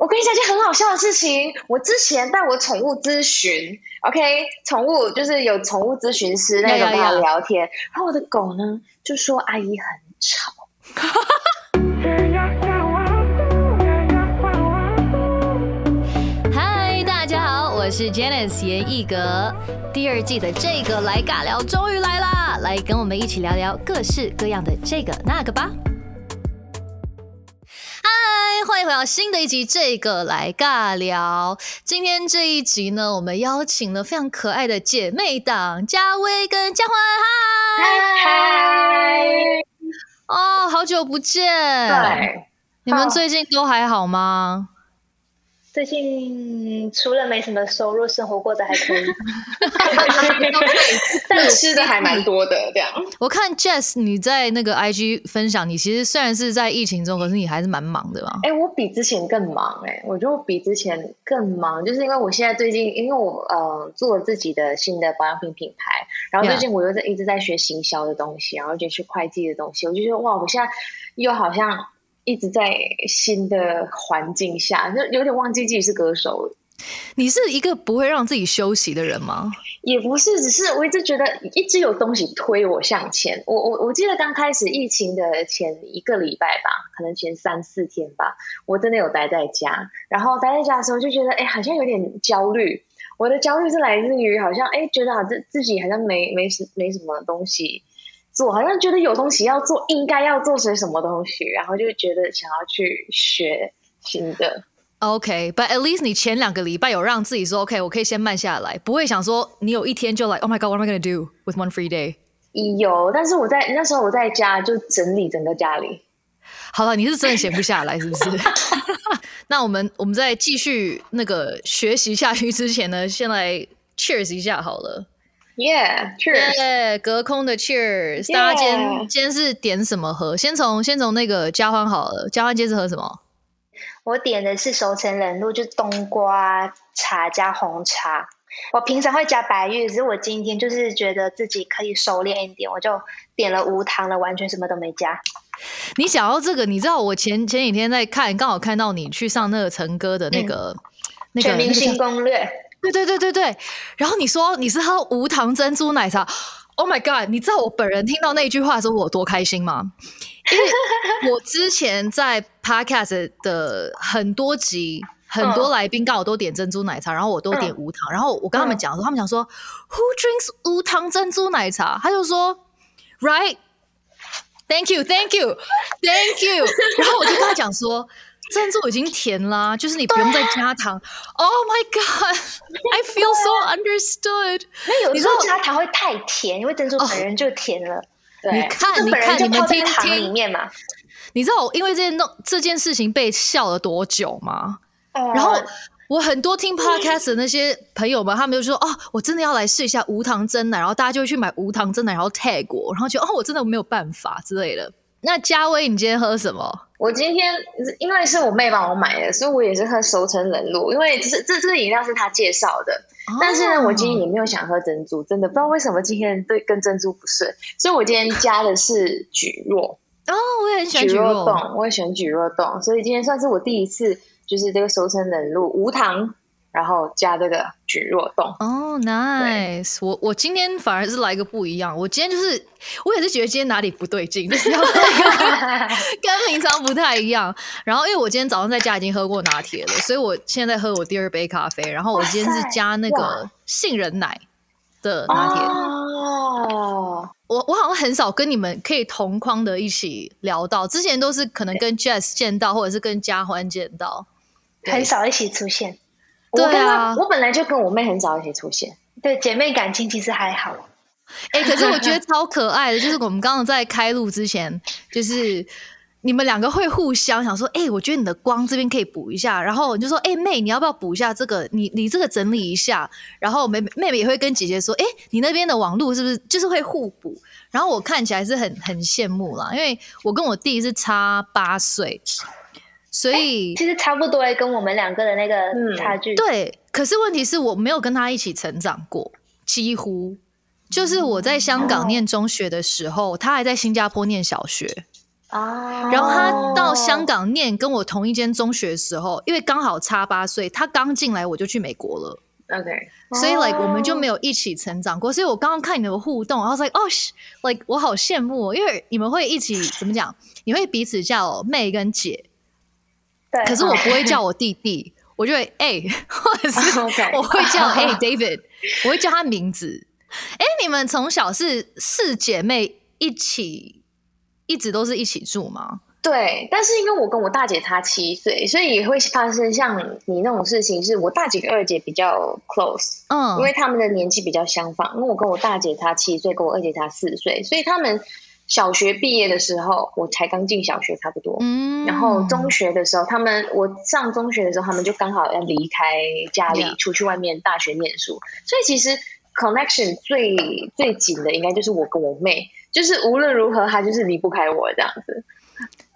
我跟你讲件很好笑的事情，我之前带我宠物咨询，OK，宠物就是有宠物咨询师那种跟他聊天，然后我的狗呢就说阿姨很吵。嗨，大家好，我是 Janice 严艺格，第二季的这个来尬聊终于来啦，来跟我们一起聊聊各式各样的这个那个吧。嗨，欢迎回到新的一集，这个来尬聊。今天这一集呢，我们邀请了非常可爱的姐妹档嘉威跟嘉欢，嗨。嗨，哦，好久不见，对，你们最近都还好吗？最近除了没什么收入，生活过得还可以。但吃的还蛮多的，这样。我看 Jess 你在那个 IG 分享，你其实虽然是在疫情中，可是你还是蛮忙的嘛。哎、我比之前更忙哎、我觉得我比之前更忙，就是因为我现在最近，因为我呃做了自己的新的保养品品牌，然后最近我又在一直在学行销的东西，然后就学会计的东西，我就觉得哇，我现在又好像一直在新的环境下，就有点忘记自己是歌手了。你是一个不会让自己休息的人吗？也不是，只是我一直觉得一直有东西推我向前。我我我记得刚开始疫情的前一个礼拜吧，可能前三四天吧，我真的有待在家。然后待在家的时候就觉得，哎，好像有点焦虑。我的焦虑是来自于好像，哎，觉得好自自己好像没没什没什么东西做，好像觉得有东西要做，应该要做些什么东西，然后就觉得想要去学新的。OK，but、at least 你前两个礼拜有让自己说 OK，我可以先慢下来，不会想说你有一天就 like Oh my God，what am I gonna do with one free day？有，但是我在那时候我在家就整理整个家里。好了，你是真的闲不下来是不是？那我们我们在继续那个学习下去之前呢，先来 cheers 一下好了。Yeah, cheers. 耶隔空的 cheers！大家今天今天是点什么喝？先从先从那个嘉欢好了，嘉欢今天是喝什么？我点的是熟成冷露，就冬瓜茶加红茶。我平常会加白玉，只是我今天就是觉得自己可以收敛一点，我就点了无糖的，完全什么都没加。你想要这个，你知道我前前几天在看，刚好看到你去上那个陈哥的那个、那个全明星攻略，对对对对对。然后你说你是喝无糖珍珠奶茶，Oh my god！你知道我本人听到那句话的时候我多开心吗？因为 我之前在 Podcast 的很多集。很多来宾刚好都点珍珠奶茶，然后我都点无糖。然后我跟他们讲说，他们讲说 Who drinks 无糖珍珠奶茶？他就说 Right。Thank you, thank you, thank you。然后我就跟他讲说，珍珠已经甜啦，就是你不用再加糖。Oh my god, I feel so understood。那有时候加糖会太甜，因为珍珠本人就甜了。对，你看，你看，你们听就泡在糖里，面嘛。你知道我因为这件弄这件事情被笑了多久吗？然然后我很多听 podcast 的那些朋友们，他们就说：“哦，我真的要来试一下无糖真奶。”然后大家就会去买无糖真奶，然后 tag 我，然后觉得哦，我真的没有办法之类的。那嘉威，你今天喝什么？我今天因为是我妹帮我买的，所以我也是喝熟成冷露，因为这这这个饮料是她介绍的。但是呢，我今天也没有想喝珍珠，真的不知道为什么今天对跟珍珠不顺，所以我今天加的是蒟蒻，哦，我也很喜欢蒟蒟蒻。蒻冻，我也喜欢蒟蒻冻，所以今天算是我第一次就是这个熟成冷露无糖，然后加这个蒟蒻冻。哦、n i c e 我我今天反而是来一个不一样，我今天就是我也是觉得今天哪里不对劲，跟平常不太一样。然后因为我今天早上在家已经喝过拿铁了，所以我现在在喝我第二杯咖啡。然后我今天是加那个杏仁奶的拿铁。哦，我我好像很少跟你们可以同框的一起聊到，之前都是可能跟 Jess 见到，或者是跟嘉欢见到。很少一起出现。对啊我本来就跟我妹很少一起出现。对姐妹感情其实还好，哎、可是我觉得超可爱的，就是我们刚刚在开录之前，就是你们两个会互相想说，哎、我觉得你的光这边可以补一下，然后你就说，哎、妹，你要不要补一下这个？你你这个整理一下，然后妹妹妹妹也会跟姐姐说，哎、你那边的网路是不是就是会互补？然后我看起来是很很羡慕啦，因为我跟我弟是差八岁，所以、其实差不多欸跟我们两个的那嗯个差距。对，可是问题是我没有跟他一起成长过，几乎就是我在香港念中学的时候，他还在新加坡念小学。啊，然后他到香港念跟我同一间中学的时候，因为刚好差八岁，他刚进来我就去美国了。OK，所以，like 我们就没有一起成长过。所以我刚刚看你们的互动，然后 like 哦、like 我好羡慕、哦，因为你们会一起怎么讲？你会彼此叫妹跟姐，对，可是我不会叫 我弟弟，我就会哎、或者是 我会叫哎、David，我会叫他名字。哎、你们从小是四姐妹一起，一直都是一起住吗？对，但是因为我跟我大姐差七岁，所以也会发生像你那种事情，是我大姐跟二姐比较 close，嗯，因为他们的年纪比较相仿。因为我跟我大姐差七岁，跟我二姐差四岁，所以他们小学毕业的时候，我才刚进小学差不多。嗯然后中学的时候，他们我上中学的时候，他们就刚好要离开家里出去外面大学念书，所以其实 connection 最最紧的应该就是我跟我妹，就是无论如何，她就是离不开我这样子。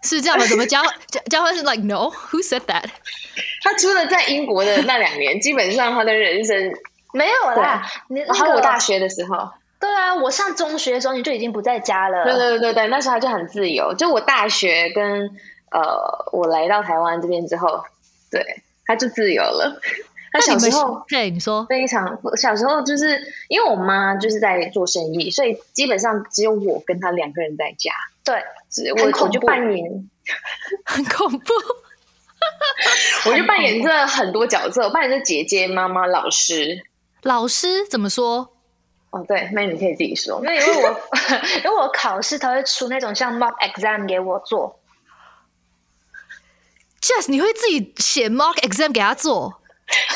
是这样吗？怎么交交 交换是 like no？Who said that？他除了在英国的那两年，基本上他的人生，没有啦，你那个还有我大学的时候，对啊，我上中学的时候你就已经不在家了，对对对对对，那时候他就很自由。就我大学跟呃，我来到台湾这边之后，对，他就自由了。他小时候。对你说非常小时候就是因为我妈就是在做生意，所以基本上只有我跟他两个人在家。对，是我我就扮演，很恐怖。我就扮演这很多角色，我扮演这姐姐、妈妈、老师。老师怎么说？哦，对，那你可以自己说。那因为我 因为我考试他会出那种像 mock exam 给我做，Jess，你会自己写 mock exam 给他做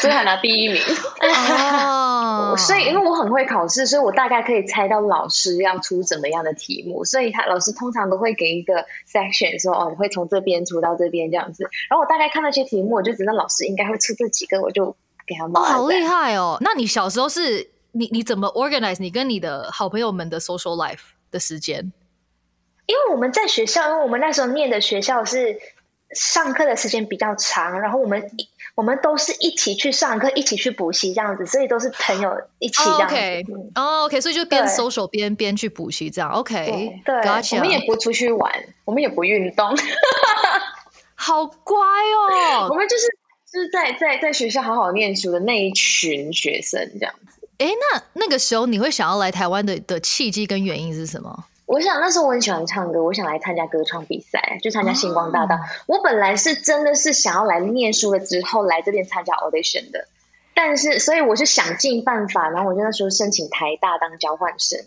所以还拿第一名。哦 所以因为我很会考试，所以我大概可以猜到老师要出怎么样的题目，所以他老师通常都会给一个 section 说哦，你会从这边出到这边这样子。然后我大概看那些题目，我就知道老师应该会出这几个，我就给他哦，报。好厉害哦！那你小时候是你你怎么 organize 你跟你的好朋友们的 social life 的时间？因为我们在学校，因为我们那时候念的学校是上课的时间比较长，然后我们我们都是一起去上课，一起去补习这样子，所以都是朋友一起这样子。OK，嗯哦，OK，所以就边 social 边边去补习这样。OK，对 gotcha 我们也不出去玩，我们也不运动，好乖哦我哦。们就是就是在在在学校好好念书的那一群学生这样子。哎，那那个时候你会想要来台湾的的契机跟原因是什么？我想那时候我很喜欢唱歌，我想来参加歌唱比赛，就参加星光大道。哦我本来是真的是想要来念书了之后来这边参加 audition 的，但是所以我是想尽办法，然后我就那时候申请台大当交换生。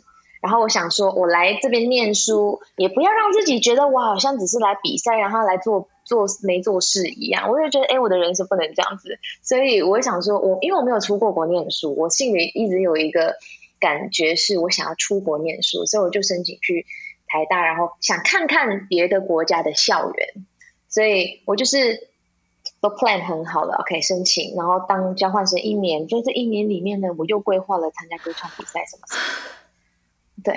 然后我想说，我来这边念书，也不要让自己觉得我好像只是来比赛，然后来做做没做事一样。我就觉得，哎，我的人生不能这样子。所以我想说我，因为我没有出过国念书，我心里一直有一个感觉是我想要出国念书，所以我就申请去台大，然后想看看别的国家的校园。所以我就是都 plan 很好了，OK 申请，然后当交换生一年，就这一年里面呢，我又规划了参加歌唱比赛什么什么的。对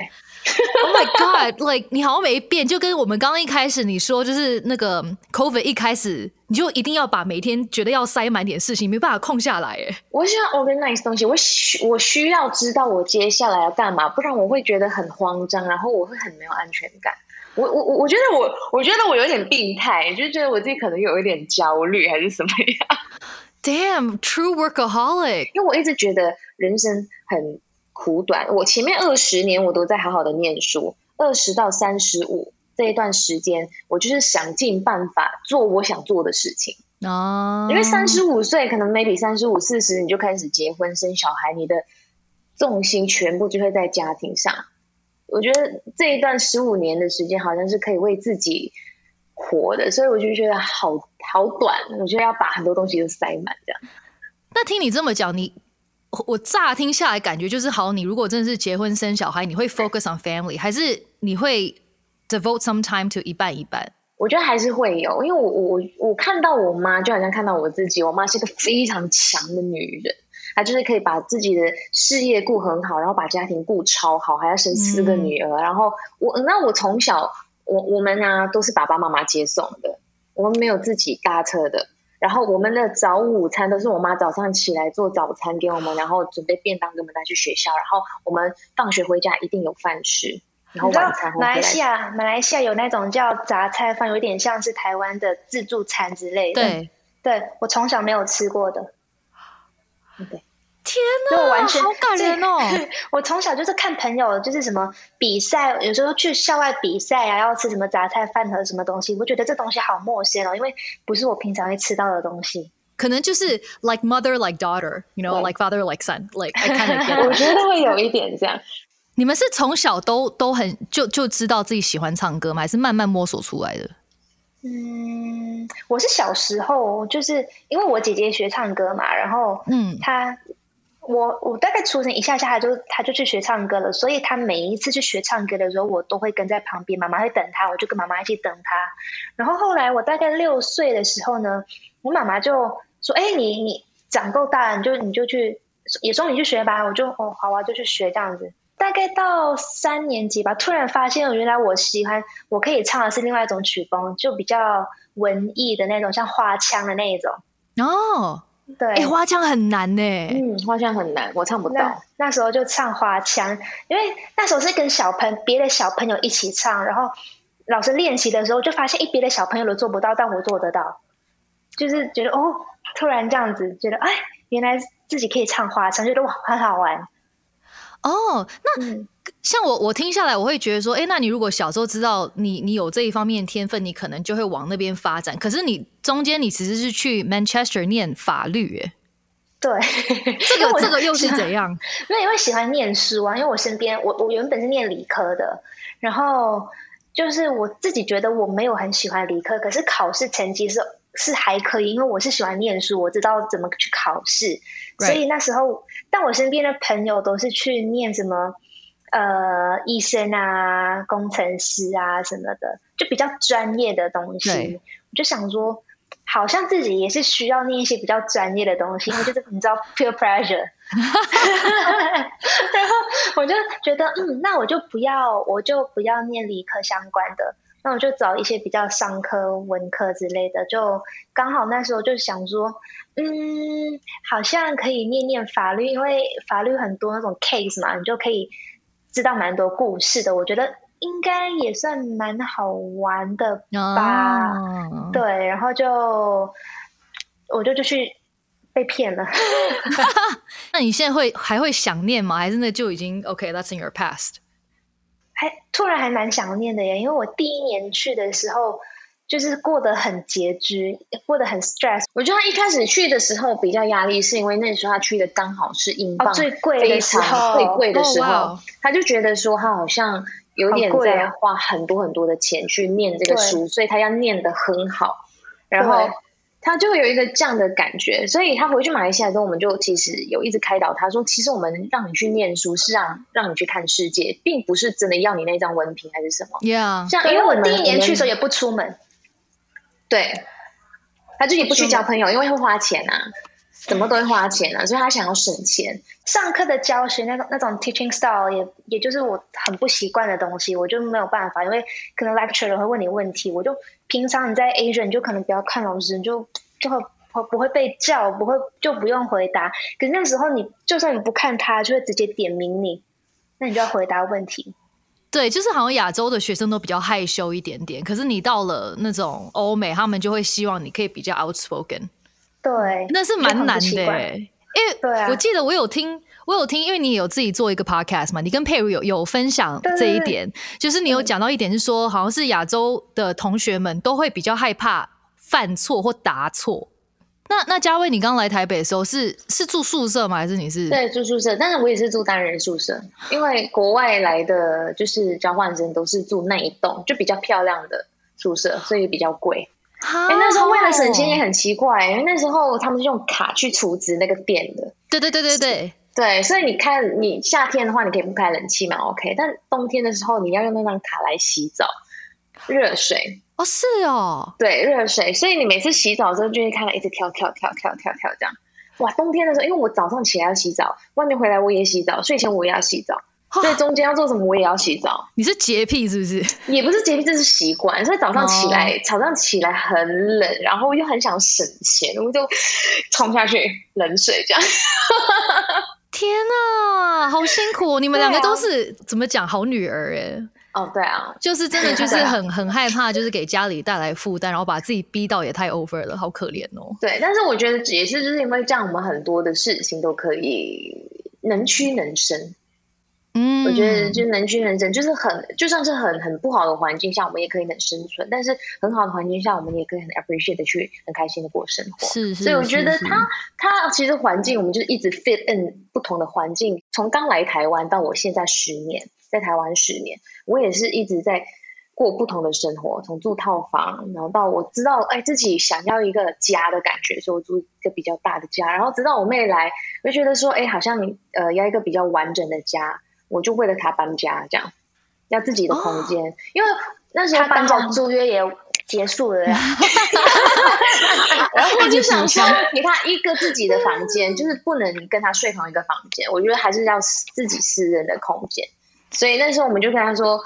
，Oh my god！Like 你好像没变，就跟我们刚刚一开始你说，就是那个 COVID 一开始你就一定要把每天觉得要塞满点事情，没办法空下来。哎，我想 organize 东西，我需我需要知道我接下来要干嘛，不然我会觉得很慌张，然后我会很没有安全感。我我我我觉得我我觉得我有点病态，就觉得我自己可能有一点焦虑还是什么样。Damn，true workaholic。因为我一直觉得人生很苦短，我前面二十年我都在好好的念书，二十到三十五这一段时间，我就是想尽办法做我想做的事情。哦，因为三十五岁，可能 maybe 三十五、四十你就开始结婚生小孩，你的重心全部就会在家庭上。我觉得这一段十五年的时间，好像是可以为自己活的，所以我就觉得好好短。我觉得要把很多东西都塞满，这样。那听你这么讲，你我我乍听下来感觉就是，好，你如果真的是结婚生小孩，你会 focus on family，还是你会 devote some time to 一半一半？我觉得还是会有，因为我我我看到我妈，就好像看到我自己。我妈是个非常强的女人，她就是可以把自己的事业顾很好，然后把家庭顾超好，还要生四个女儿。然后我那我从小我我们啊、都是爸爸妈妈接送的，我们没有自己搭车的。然后我们的早午餐都是我妈早上起来做早餐给我们，然后准备便当给我们带去学校。然后我们放学回家一定有饭吃。然后晚餐会马来西亚，马来西亚有那种叫杂菜饭，有点像是台湾的自助餐之类的。，对，对我从小没有吃过的，对，天呐我，完全好感人哦！我从小就是看朋友，就是什么比赛，有时候去校外比赛啊，要吃什么杂菜饭和什么东西，我觉得这东西好陌生哦，因为不是我平常会吃到的东西。可能就是 like mother like daughter，you know like father like son，like I kind of 我。觉得会有一点这样。你们是从小都都很就就知道自己喜欢唱歌吗？还是慢慢摸索出来的？嗯，我是小时候就是因为我姐姐学唱歌嘛，然后嗯她我我大概出生一下下，他就他就去学唱歌了，所以他每一次去学唱歌的时候，我都会跟在旁边，妈妈会等他，我就跟妈妈一起等他。然后后来我大概六岁的时候呢，我妈妈就说：“哎，你你长够大了，你就你就去，也说你去学吧。”我就哦好啊，就去学这样子。大概到三年级吧，突然发现原来我喜欢，我可以唱的是另外一种曲风，就比较文艺的那种，像花腔的那一种。哦，对，哎、花腔很难呢。嗯，花腔很难，我唱不到。那时候就唱花腔，因为那时候是跟小朋别的小朋友一起唱，然后老师练习的时候就发现，一，别的小朋友都做不到，但我做得到，就是觉得哦，突然这样子，觉得哎，原来自己可以唱花腔，觉得哇，很好玩。哦，那嗯，像我我听下来，我会觉得说，哎，那你如果小时候知道你你有这一方面天分，你可能就会往那边发展。可是你中间你其实是去 Manchester 念法律，哎，对，这个这个又是怎样？因为因为喜欢念书啊，因为我身边我我原本是念理科的，然后就是我自己觉得我没有很喜欢理科，可是考试成绩是是还可以，因为我是喜欢念书，我知道怎么去考试所以那时候，但我身边的朋友都是去念什么呃医生啊、工程师啊什么的，就比较专业的东西。我就想说，好像自己也是需要念一些比较专业的东西，因为就是你知道 peer pressure。然后我就觉得，嗯，那我就不要，我就不要念理科相关的，那我就找一些比较商科、文科之类的。就刚好那时候就想说，嗯，好像可以念念法律，因为法律很多那种 case 嘛，你就可以知道蛮多故事的。我觉得应该也算蛮好玩的吧。哦，对，然后就我就就去被骗了。那你现在会还会想念吗？还是那就已经 OK？That's、in your past。还突然还蛮想念的耶，因为我第一年去的时候，就是过得很拮据，过得很 stress，我觉得他一开始去的时候比较压力，是因为那时候他去的刚好是英镑、哦最贵的时候最贵的时候，他就觉得说他好像有点在花很多很多的钱去念这个书，所以他要念得很好，然后对他就会有一个这样的感觉，所以他回去马来西亚之后，我们就其实有一直开导他说，其实我们让你去念书是让让你去看世界，并不是真的要你那张文凭还是什么。Yeah，像因为我第一年去的时候也不出门，对，他就也不去交朋友，因为会花钱啊，怎么都会花钱啊，所以他想要省钱。上课的教学那种那种 teaching style 也也就是我很不习惯的东西，我就没有办法，因为可能 lecturer 会问你问题，我就平常你在 Asia 你就可能不要看老师，你就就会不不会被叫，不会就不用回答。可是那时候你就算你不看他，就会直接点名你，那你就要回答问题。对，就是好像亚洲的学生都比较害羞一点点，可是你到了那种欧美，他们就会希望你可以比较 outspoken，对，那是蛮难的。因为对啊我记得我有听，我有听，因为你有自己做一个 podcast 嘛，你跟佩如有有分享这一点，就是你有讲到一点是说，好像是亚洲的同学们都会比较害怕犯错或答错。那那嘉威，你刚来台北的时候是是住宿舍吗？还是你是？对，住宿舍，但是我也是住单人宿舍，因为国外来的就是交换生都是住那一栋，就比较漂亮的宿舍，所以比较贵。哎哎、那时候为了省钱也很奇怪，因为那时候他们是用卡去储值那个电的，对对对对对，对，所以你看你夏天的话，你可以不开冷气嘛，OK，但冬天的时候你要用那张卡来洗澡，热水，哦是哦，对，热水，所以你每次洗澡的时候就会看到一直跳跳跳跳跳跳这样。哇，冬天的时候，因为我早上起来要洗澡，外面回来我也洗澡，睡前我也要洗澡，所以中间要做什么我也要洗澡，你是洁癖是不是？也不是洁癖，这是习惯。所以早上起来，早上起来很冷，然后又很想省钱，我就冲下去冷水这样。天啊，好辛苦、哦！你们两个都是、怎么讲好女儿哎？哦，对啊，就是真的 就是很很害怕，就是给家里带来负担，然后把自己逼到也太 over 了，好可怜哦。对，但是我觉得也是就是因为这样，我们很多的事情都可以能屈能伸。嗯，我觉得就是能屈能伸，就是很就算是很很不好的环境下，我们也可以很生存；但是很好的环境下，我们也可以很 appreciate 的去很开心的过生活。是是，所以我觉得他他其实环境，我们就是一直 fit in 不同的环境。从刚来台湾到我现在十年，在台湾十年，我也是一直在过不同的生活，从住套房，然后到我知道哎自己想要一个家的感觉，所以我住一个比较大的家。然后直到我妹来，我就觉得说，哎，好像呃要一个比较完整的家，我就为了他搬家，这样要自己的空间，因为那时候他搬家租约也结束了呀。然后我就想说一直补枪，给他一个自己的房间，就是不能跟他睡同一个房间。我觉得还是要自己私人的空间。所以那时候我们就跟他说，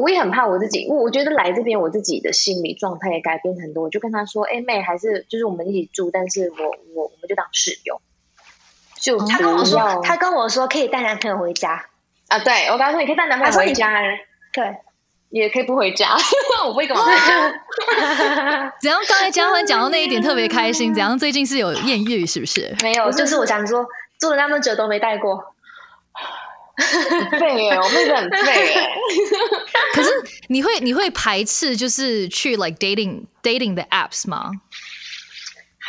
我也很怕我自己，我我觉得来这边我自己的心理状态也改变很多。我就跟他说，哎、妹，还是就是我们一起住，但是我我我们就当室友，就哦他跟我说，他跟我说可以带男朋友回家。啊，对我跟他说，你可以带男朋友回家，对，也可以不回家，我不会跟我回家。怎样？刚才嘉欢讲到那一点特别开心，怎样？最近是有艳遇是不是？没有，就是我想说，做了那么久都没带过。很废耶，我妹子很废耶。可是你会你会排斥就是去 like dating dating 的 apps 吗？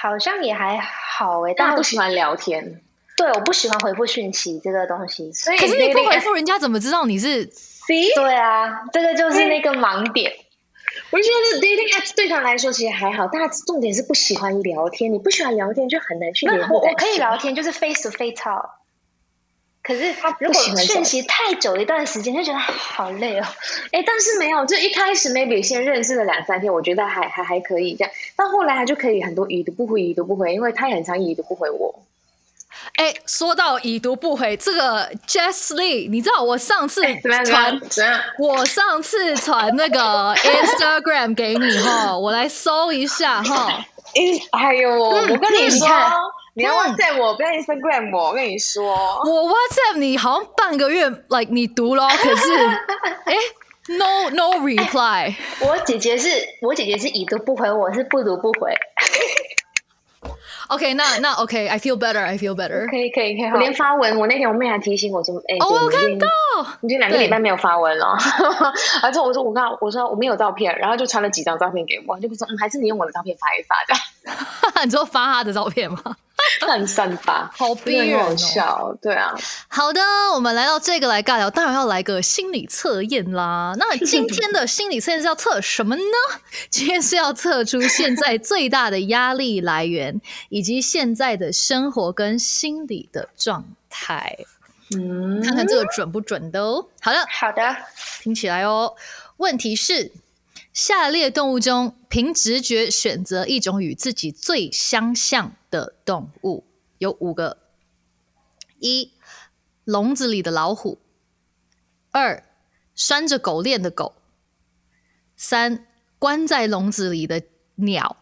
好像也还好哎，但但我他不喜欢聊天，对我不喜欢回复讯息这个东西。所以可是你不回复人家，怎么知道你是？See？对啊，这个就是那个盲点。我就觉得 dating apps 对他来说其实还好，但他重点是不喜欢聊天。你不喜欢聊天，就很难去联我我可以聊天，就是 face to face talk。可是他不如果喜欢讯息太久一段时间，就觉得好累哦。哎，但是没有，就一开始 maybe 先认识了两三天，我觉得还还还可以这样。到后来他就可以很多已读不回，已读不回，因为他也很常已读不回我。哎，说到已读不回，这个 Jess Lee，你知道我上次传？我上次传那个 Instagram 给你哈，我来搜一下哈。哎，哎呦，我跟你说你要 WhatsApp 我，不要 Instagram 我。我跟你说，我 WhatsApp 你好像半个月，like 你读了，可是 哎，no no reply。我姐姐是我姐姐是已读不回，我是不读不回。OK，那那 OK，I feel better，I feel better。可以可以可以，我连发文，我那天我妹还提醒我说，哎，哦，我看到，你已经两个礼拜没有发文了，而且我说我刚我说我没有照片，然后就传了几张照片给我，就说嗯，还是你用我的照片发一发，这样。你说发他的照片吗？很散发，好逼真的很好人哦。笑，对啊，好的，我们来到这个来尬聊，当然要来个心理测验啦。那今天的心理测验是要测什么呢？今天是要测出现在最大的压力来源，以及现在的生活跟心理的状态，嗯，看看这个准不准的哦。好的，好的，听起来哦。问题是：下列动物中，凭直觉选择一种与自己最相像的动物有五个：一、笼子里的老虎；二、拴着狗链的狗；三、关在笼子里的鸟；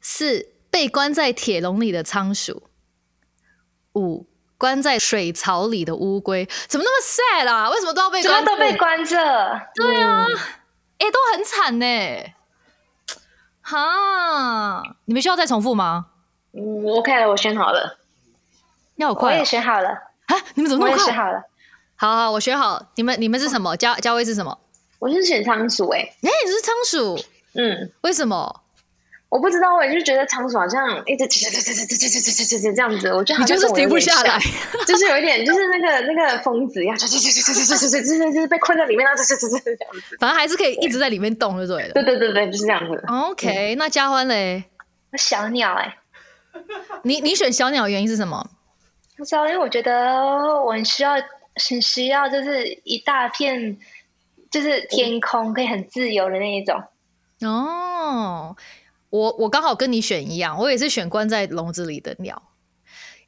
四、被关在铁笼里的仓鼠；五。关在水槽里的乌龟，怎么那么 sad 啊？为什么都要被关？怎么都被关着？对啊，哎、都很惨呢。哈，你们需要再重复吗？嗯，OK 了，我选好了，要我快、我也哦、选好了，啊！你们怎么我那么快？也选好了。好好，我选好。你们你们是什么？佳佳威是什么？我是选仓鼠，哎，哎、你是仓鼠，嗯，为什么？我不知道，我就是觉得仓鼠好像一直吱吱吱吱吱吱吱吱吱这样子，我觉得就是停不下来，就是有一点，就是那个那个疯子一样，吱吱吱吱吱吱吱吱，就是被困在里面，吱吱吱吱这样。反正还是可以一直在里面动，就对了。对对对对，就是这样子。OK，那嘉欢嘞？小鸟 哎，你你选小鸟原因是什么？不知道，因为我觉得我很需要很需要，就是一大片，就是天空可以很自由的那一种。哦。我我刚好跟你选一样，我也是选关在笼子里的鸟，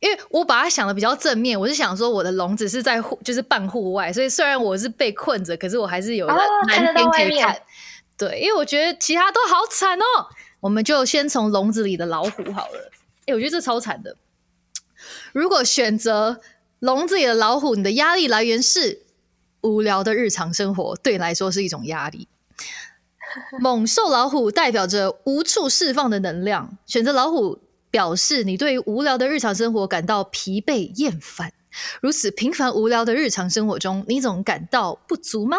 因为我把它想的比较正面，我是想说我的笼子是在户，就是半户外，所以虽然我是被困着，可是我还是有哦看得蓝天可以看。对，因为我觉得其他都好惨哦。我们就先从笼子里的老虎好了。哎，我觉得这超惨的。如果选择笼子里的老虎，你的压力来源是无聊的日常生活对你来说是一种压力。猛兽老虎代表着无处释放的能量，选择老虎表示你对无聊的日常生活感到疲惫厌烦。如此平凡无聊的日常生活中，你总感到不足吗？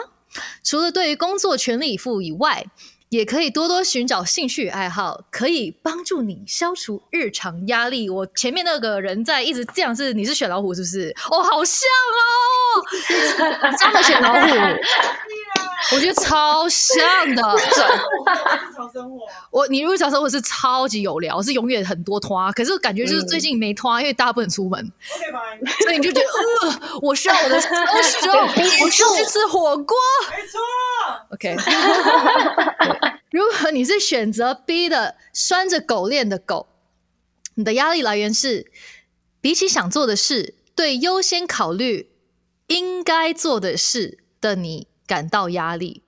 除了对于工作全力以赴以外，也可以多多寻找兴趣爱好，可以帮助你消除日常压力。我前面那个人在一直这样，是你是选老虎是不是？哦，好像哦，真的选老虎，我觉得超像的。日常生活，我你日常生活是超级有聊，是永远很多拖，可是感觉就是最近没拖，因为大家不能出门，OK fine，所以你就觉得呃，我需要我的休息哦，我需要去吃火锅。没错，OK，如果你是选择 B 的拴着狗链的狗，你的压力来源是比起想做的事，对优先考虑应该做的事的你感到压力。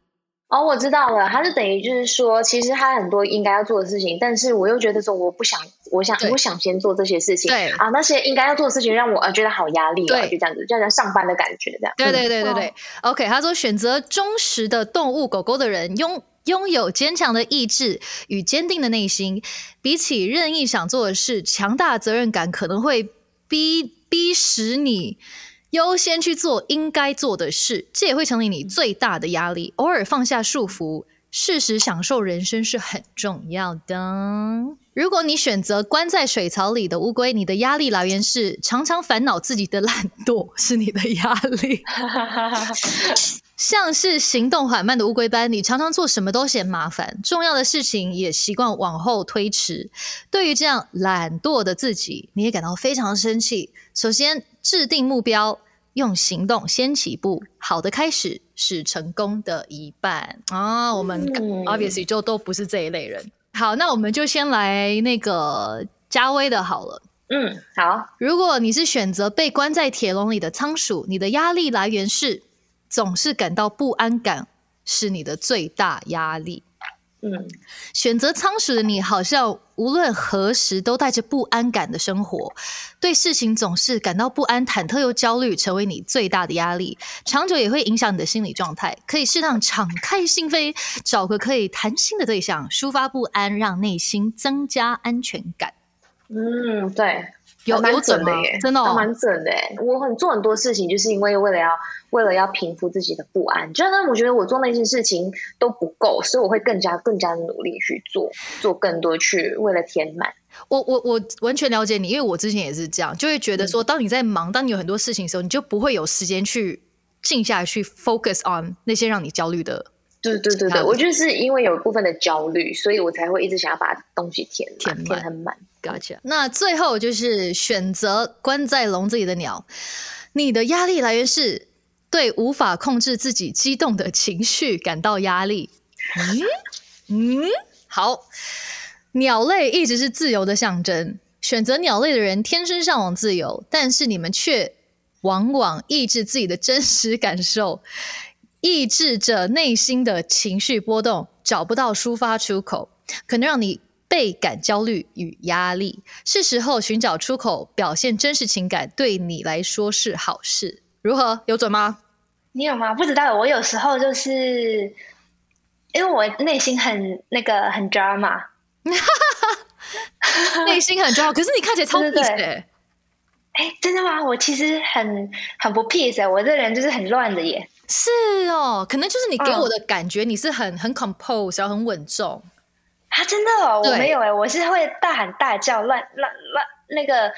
哦，我知道了，他是等于就是说，其实他很多应该要做的事情，但是我又觉得说我不想，我想我想先做这些事情，对啊，那些应该要做的事情让我呃觉得好压力哦，对就这样子，就像上班的感觉这样。对嗯对对对对、o k 他说选择忠实的动物狗狗的人拥拥有坚强的意志与坚定的内心，比起任意想做的事，强大的责任感可能会逼逼使你。优先去做应该做的事，这也会成为你最大的压力。偶尔放下束缚，适时享受人生是很重要的。如果你选择关在水槽里的乌龟，你的压力来源是常常烦恼自己的懒惰，是你的压力。像是行动缓慢的乌龟般，你常常做什么都嫌麻烦，重要的事情也习惯往后推迟。对于这样懒惰的自己，你也感到非常生气。首先，制定目标，用行动先起步。好的开始是成功的一半啊！我们嗯 obviously 就都不是这一类人。好，那我们就先来那个加威的好了。嗯，好，如果你是选择被关在铁笼里的仓鼠，你的压力来源是总是感到不安感，是你的最大压力。嗯选择仓鼠的你，好像无论何时都带着不安感的生活，对事情总是感到不安、忐忑又焦虑，成为你最大的压力。长久也会影响你的心理状态。可以适当敞开心扉，找个可以谈心的对象，抒发不安，让内心增加安全感。嗯，对，有还蛮有准的耶，真的哦蛮准的耶。我很做很多事情，就是因为为了要为了要平复自己的不安，就是我觉得我做那些事情都不够，所以我会更加更加努力去做，做更多去为了填满。我我我完全了解你，因为我之前也是这样，就会觉得说，当你在忙，当你有很多事情的时候，你就不会有时间去静下来去 focus on 那些让你焦虑的对对对对，我就是因为有一部分的焦虑，所以我才会一直想要把东西填，填填很满。那最后就是选择关在笼子里的鸟，你的压力来源是对无法控制自己激动的情绪感到压力。嗯？嗯，好，鸟类一直是自由的象征。选择鸟类的人天生向往自由，但是你们却往往抑制自己的真实感受，抑制着内心的情绪波动，找不到抒发出口，可能让你倍感焦虑与压力。是时候寻找出口，表现真实情感，对你来说是好事。如何？有准吗？你有吗？不知道，我有时候就是因为我内心很那个很 drama，内心很重要，可是你看起来超 真的吗？我其实很很不 peace，欸我这人就是很乱的耶。是哦，可能就是你给嗯我的感觉，你是很很 compose，然后很稳重。啊，真的哦，我没有哎，我是会大喊大叫、乱乱乱那个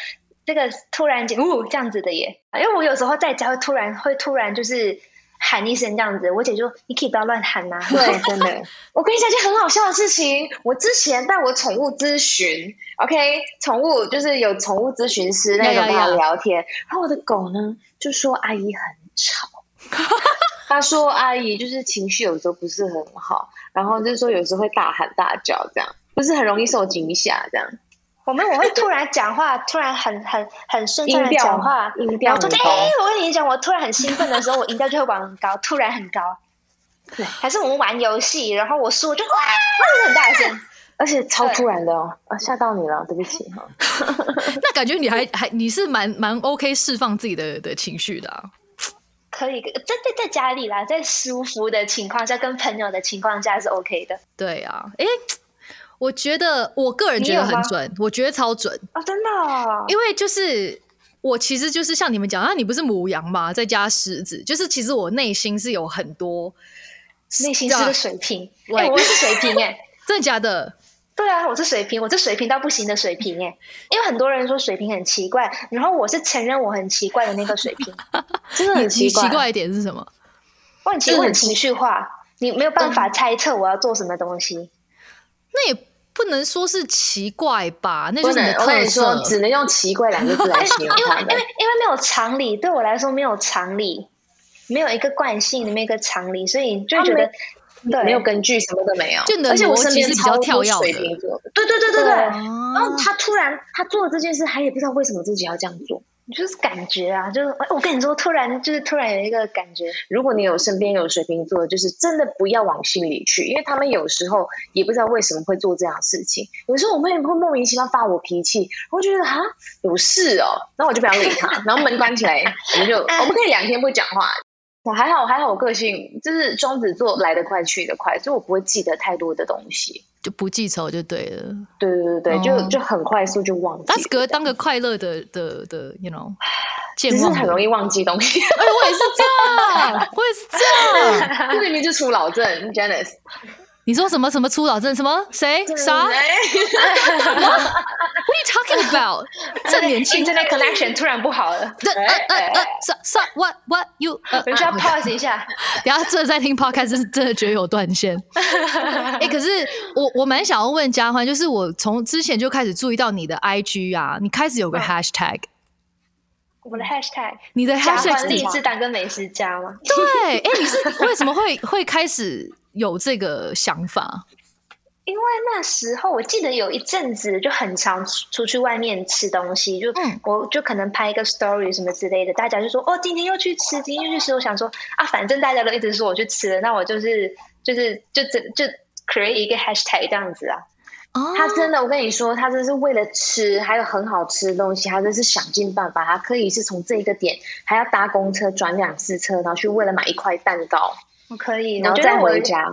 那个突然间呜这样子的耶。因为我有时候在家会突然会突然就是喊一声这样子，我姐就你可以不要乱喊呐、对，真的。我跟你讲件很好笑的事情，我之前带我宠物咨询，OK，宠物就是有宠物咨询师那呀呀种跟我聊天，然后我的狗呢就说阿姨很吵。他说：“阿姨就是情绪有时候不是很好，然后就是说有时候会大喊大叫，这样不是很容易受惊吓，这样我们我会突然讲话，突然很很很顺畅的讲话，音调然后突然很高哎，我跟你讲，我突然很兴奋的时候，我音调就会往很高，突然很高。对还是我们玩游戏，然后我输我就哇，很大声。而且超突然的哦，啊吓到你了，对不起哈。那感觉你还还你是蛮蛮 OK 释放自己的的情绪的、啊。可以在在在家里啦，在舒服的情况下，跟朋友的情况下是 OK 的。对啊，诶，我觉得我个人觉得很准，我觉得超准，哦，真的、哦，因为就是我其实就是像你们讲，啊，你不是母羊嘛，再加狮子，就是其实我内心是有很多内心是个水瓶。喂哎、我是水瓶哎、真的假的？对啊，我是水瓶，我是水瓶到不行的水瓶哎、因为很多人说水瓶很奇怪，然后我是承认我很奇怪的那个水瓶，真的很奇怪。奇怪的点是什么？我很奇怪，我很情绪化，你没有办法猜测我要做什么东西。那也不能说是奇怪吧，那就是你的，特我跟你说，色。只能用奇怪两个字来形容 因为因为。因为没有常理，对我来说没有常理，没有一个惯性，没有一个常理，所以就会觉得对没有根据，什么都没有。就你的而且我身边是比较超多跳跃的水瓶座，对对对对对。对然后哦他突然他做了这件事，他也不知道为什么自己要这样做。就是感觉啊，就是哎我跟你说，突然就是突然有一个感觉，如果你有身边有水瓶座的，就是真的不要往心里去，因为他们有时候也不知道为什么会做这样的事情。有时候我们也会莫名其妙发我脾气，我觉得啊有事哦，然后我就不要理他，然后门关起来，我们就我们可以两天不讲话。我还好，还好，我个性就是双子座来得快去得快，所以我不会记得太多的东西。就不记仇就对了。对对对对，哦就就很快速就忘记了。但是哥当个快乐的的的，you know，健只是忘很容易忘记东西，哎，我也是这样，我也是这样。这明明就出老症，Janice。你说什么什么初老症？什么谁啥？What 哎 are you talking about？正年轻。Internet connection 突然不好了，呃呃呃呃，啥啥？What what you？呃，我需要 pause 一下。等一下这在听 podcast 是真的觉得有断线。哎、可是我我蛮想要问嘉欢，就是我从之前就开始注意到你的 IG 啊，你开始有个嗯 hashtag，、我的 hashtag 你的加 hashtag 是励是志当跟美食家吗？对，哎、你是为什么会会开始有这个想法？因为那时候我记得有一阵子就很常出出去外面吃东西，就嗯我就可能拍一个 story 什么之类的，大家就说哦，今天又去吃，今天又去吃。我想说啊，反正大家都一直说我去吃了，那我就是就是就就就 create 一个 hashtag 这样子啊。哦，他真的，我跟你说，他真是为了吃，还有很好吃的东西，他真是想尽办法。他可以是从这一个点，还要搭公车转两次车，然后去为了买一块蛋糕，我可以，然后再回家。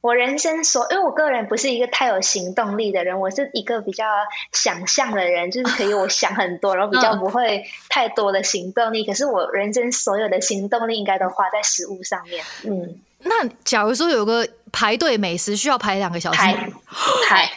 我人生所，因为我个人不是一个太有行动力的人，我是一个比较想象的人，就是可以我想很多，然后比较嗯不会太多的行动力。可是我人生所有的行动力应该都花在食物上面。嗯，那假如说有个排队美食需要排两个小时，排 排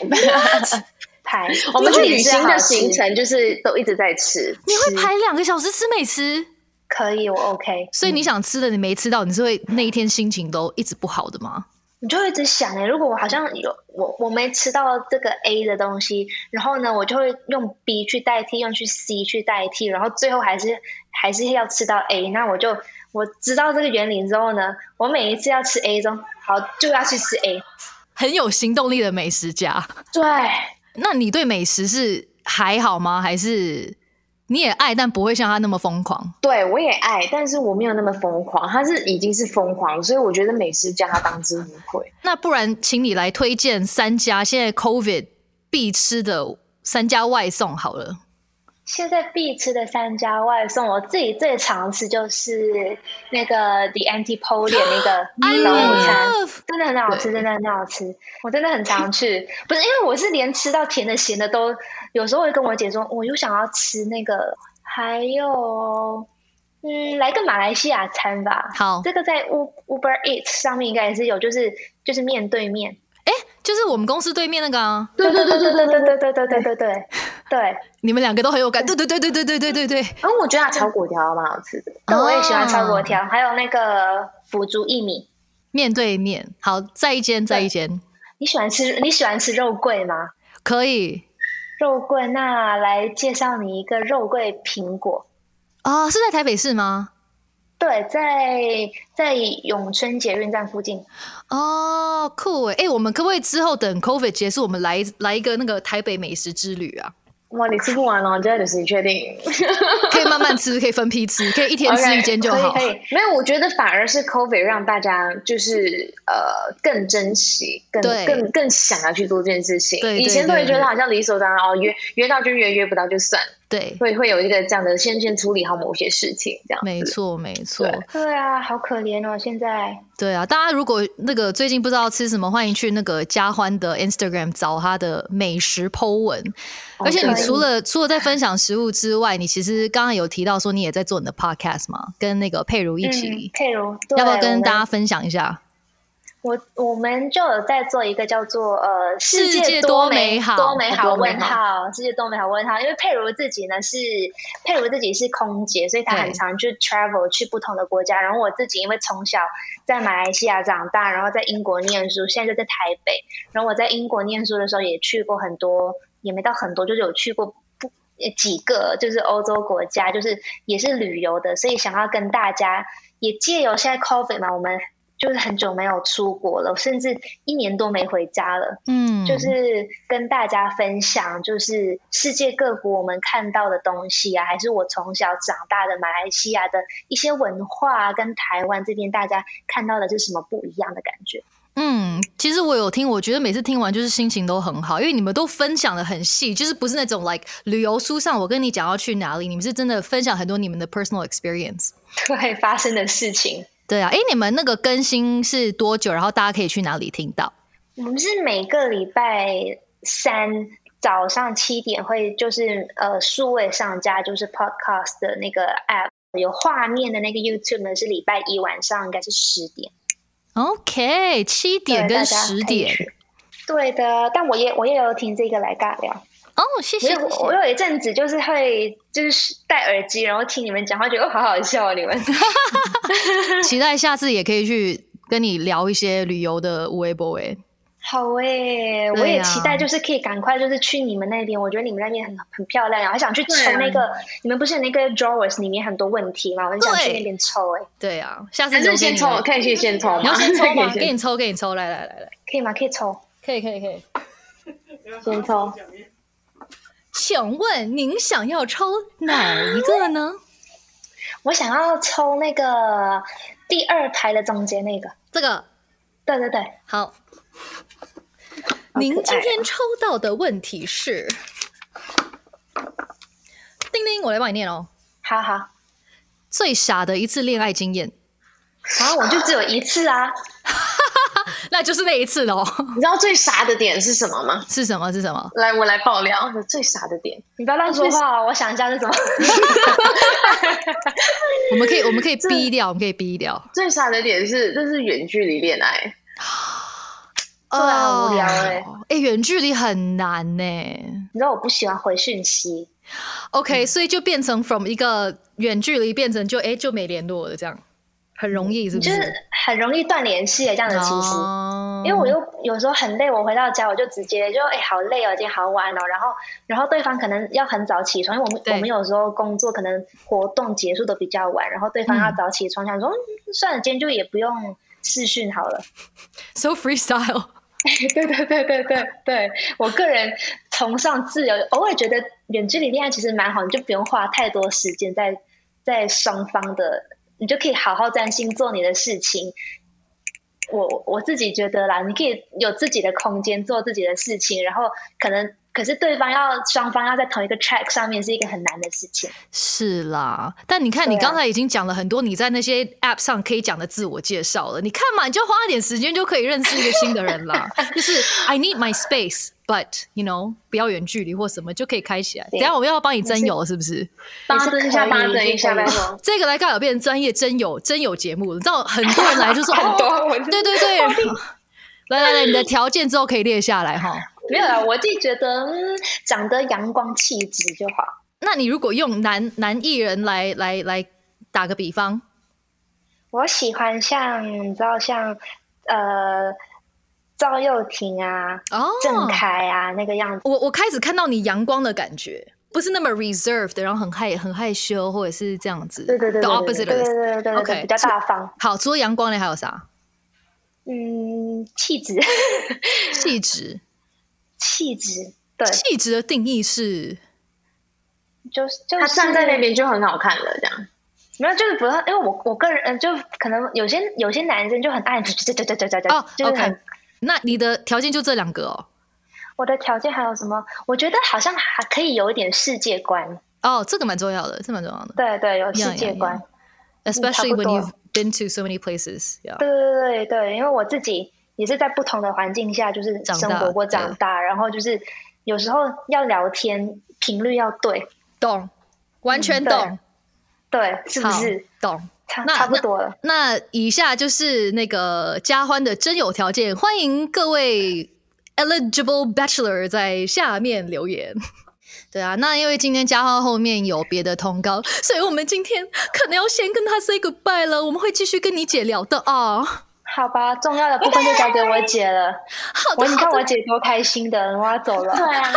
排，我们去旅行的行程就是都一直在吃。你会排两个小时吃美食，可以，我 OK。所以你想吃的你没吃到，你是会那一天心情都一直不好的吗？你就会一直想哎，如果我好像有我我没吃到这个 A 的东西，然后呢，我就会用 B 去代替，用去 C 去代替，然后最后还是还是要吃到 A，那我就我知道这个原理之后呢，我每一次要吃 A 中，好就要去吃 A。很有行动力的美食家。对，那你对美食是还好吗？还是你也爱，但不会像他那么疯狂？对我也爱，但是我没有那么疯狂。他是已经是疯狂，所以我觉得美食家他当之无愧。那不然，请你来推荐三家现在 COVID 必吃的三家外送好了。现在必吃的三家外送，我自己最常吃就是那个 The Antipode 那个 早午餐。真的很好吃，真的很好吃。我真的很常去，不是因为我是连吃到甜的、咸的都，有时候会跟我姐说，我又想要吃那个，还有，嗯，来个马来西亚餐吧。好这个在 Uber Eats 上面应该也是有，就是就是面对面。就是我们公司对面那个啊，对对对对对对对。对对对对对对对。你们两个都很有感。对对对对对对对对对。然后我觉得他炒粿条蛮好吃的。对，我也喜欢炒哦粿条，还有那个腐竹薏米。面对面，好，在一间，在一间，你喜欢吃你喜欢吃肉桂吗？可以肉桂，那来介绍你一个肉桂苹果。哦、是在台北市吗？对，在在永春捷运站附近。哦，酷诶！哎，我们可不可以之后等 COVID 结束，我们来来一个那个台北美食之旅啊？哇，你吃不完哦，真的是你确定？可以慢慢吃，可以分批吃，可以一天吃 一间就好。可以可以，没有，我觉得反而是 COVID 让大家就是呃更珍惜，更更更想要去做这件事情。对对以前都会觉得好像理所当然哦，约约到就约，约不到就算。对，会会有一个这样的先先处理好某些事情，这样子没错没错。对对啊，好可怜哦，现在对啊，大家如果那个最近不知道吃什么，欢迎去那个嘉欢的 Instagram 找他的美食 Po 文。而且你除了除了在分享食物之外，你其实刚刚有提到说你也在做你的 podcast 嘛，跟那个佩如一起，嗯，佩如，要不要跟大家分享一下？我我们就有在做一个叫做呃世界界多美美好多美好问号世界多美好问号，因为佩如自己呢是佩如自己是空姐，所以她很常去 travel 去不同的国家。然后我自己因为从小在马来西亚长大，然后在英国念书，现在就在台北。然后我在英国念书的时候也去过很多，也没到很多，就是有去过不呃几个就是欧洲国家，就是也是旅游的，所以想要跟大家也借由现在 COVID 嘛，我们就是很久没有出国了，甚至一年多没回家了。嗯，就是跟大家分享，就是世界各国我们看到的东西啊，还是我从小长大的马来西亚的一些文化，跟台湾这边大家看到的是什么不一样的感觉。嗯，其实我有听，我觉得每次听完就是心情都很好，因为你们都分享的很细，就是不是那种 like 旅游书上我跟你讲要去哪里，你们是真的分享很多你们的 personal experience。对发生的事情，对啊，诶，你们那个更新是多久？然后大家可以去哪里听到？我们是每个礼拜三早上七点会就是呃数位上架，就是 podcast 的那个 app 有画面的那个 YouTube 呢是礼拜一晚上应该是十点。OK，七点跟十点。对的，但我也我也有听这个来尬聊。哦，谢谢我。有一阵子就是会就是戴耳机，然后听你们讲话，觉得哦好好笑啊，你们。期待下次也可以去跟你聊一些旅游的微博诶。好诶，我也期待就是可以赶快就是去你们那边，我觉得你们那边很很漂亮，还想去抽那个，你们不是有那个 drawers 里面很多问题吗？我很想去那边抽诶，对啊，下次还是留给你来，先抽，可以去先抽吗？你要先抽吗？可以给你抽，给你抽，来来来来，可以吗？可以抽。可以可以可以。先抽请问您想要抽哪一个呢？我想要抽那个第二排的中间那个。这个对对对，好。您今天抽到的问题是，叮叮，我来帮你念哦。好好。最傻的一次恋爱经验，啊我就只有一次啊，那就是那一次喽。你知道最傻的点是什么吗？是什么？是什么？来，我来爆料，最傻的点，你不要乱说话哦，我想一下是什么。我们可以，我们可以逼掉，我们可以逼掉。最傻的点是这是远距离恋爱，对啊无聊欸哦哎，远距离很难呢。你知道我不喜欢回讯息，OK，所以就变成 from 一个远距离变成就哎就没联络了，这样很容易，是不？就是是很容易断联系的这样的其实。哦因为我又有时候很累，我回到家我就直接就哎、好累哦，今天好晚哦，然后然后对方可能要很早起床，因为我们我们有时候工作可能活动结束的比较晚，然后对方要早起床，想说、嗯、算了，今天就也不用视讯好了。so freestyle。对对对对对对，我个人崇尚自由，偶尔觉得远距离恋爱其实蛮好，你就不用花太多时间在在双方的，你就可以好好专心做你的事情。我我自己觉得啦，你可以有自己的空间做自己的事情，然后可能可是对方要双方要在同一个 track 上面是一个很难的事情。是啦，但你看，你刚才已经讲了很多你在那些 App 上可以讲的自我介绍了。你看嘛，你就花一点时间就可以认识一个新的人啦。就是 I need my space, but you know，不要远距离或什么就可以开起来。等下我们要帮你增友，是不是？八针一下，八针一下，是可以拜托。这个来刚好变成专业增友增友节目，你知道很多人来就说 很多对对对，来来来，你的条件之后可以列下来哈。没有啊，我自己觉得，嗯，长得阳光气质就好。那你如果用男男艺人来来来打个比方，我喜欢像你知道像呃赵又廷啊、哦，郑恺啊那个样子。我我开始看到你阳光的感觉，不是那么 reserved，然后很害很害羞，或者是这样子。对对对 the 对 opposite 对对 of 对 this 对对对 OK，比较大方。好，除了阳光呢，还有啥？嗯，气质，气质。气质，对，气质的定义是就是就是他站在那边就很好看了，这样。没有，就是不要，因为我我个人，嗯，就可能有些有些男生就很爱，就就就就就就就哦就是很。那你的条件就这两个哦。我的条件还有什么？我觉得好像还可以有一点世界观，哦，这个蛮重要的，这蛮重要的对对，有世 Yeah, 界 yeah, 观。，especially when you've been to so many places. Yeah. 对对对对，因为我自己也是在不同的环境下，就是生活过、对长大，然后就是有时候要聊天频率要对，懂，完全对懂，对，是不是？懂。差那差不多了。那以下就是那个加欢的真有条件，欢迎各位 eligible bachelor 在下面留言。对啊，那因为今天嘉欢后面有别的通告，所以我们今天可能要先跟他 say goodbye 了。我们会继续跟你姐聊的啊。好吧，重要的部分就交给我姐了。好的，我你看我姐多开心的，我要走了。对啊，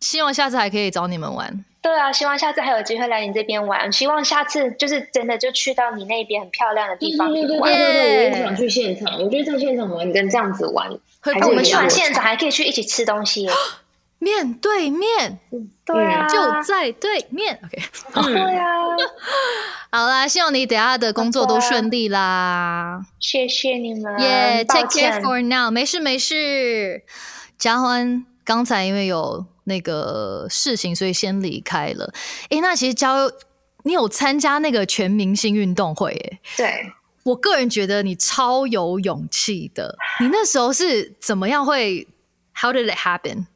希望下次还可以找你们玩。对啊，希望下次还有机会来你这边玩。希望下次就是真的就去到你那边很漂亮的地方对对对对我也想去现场。我觉得在现场玩跟这样子玩，我们去完现场还可以去一起吃东西。面对面，对啊，就在对面。OK，对啊，好啦，希望你等下的工作都顺利啦。谢谢你们。耶、抱 t a k e care for now，没事没事。嘉欢刚才因为有那个事情，所以先离开了。诶，那其实交，你有参加那个全明星运动会？诶，对。我个人觉得你超有勇气的。你那时候是怎么样会？How did it happen？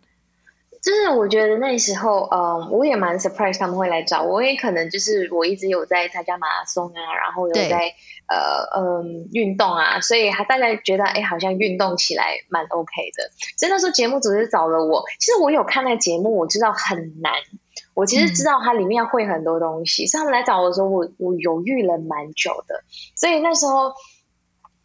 就是我觉得那时候，嗯，我也蛮 surprise 他们会来找我，因为可能就是我一直有在参加马拉松啊，然后有在呃嗯运动啊，所以还大家觉得哎，好像运动起来蛮 OK 的。所以那时候节目组是找了我，其实我有看那个节目，我知道很难，我其实知道它里面会很多东西，所以他们来找我的时候，我我犹豫了蛮久的，所以那时候。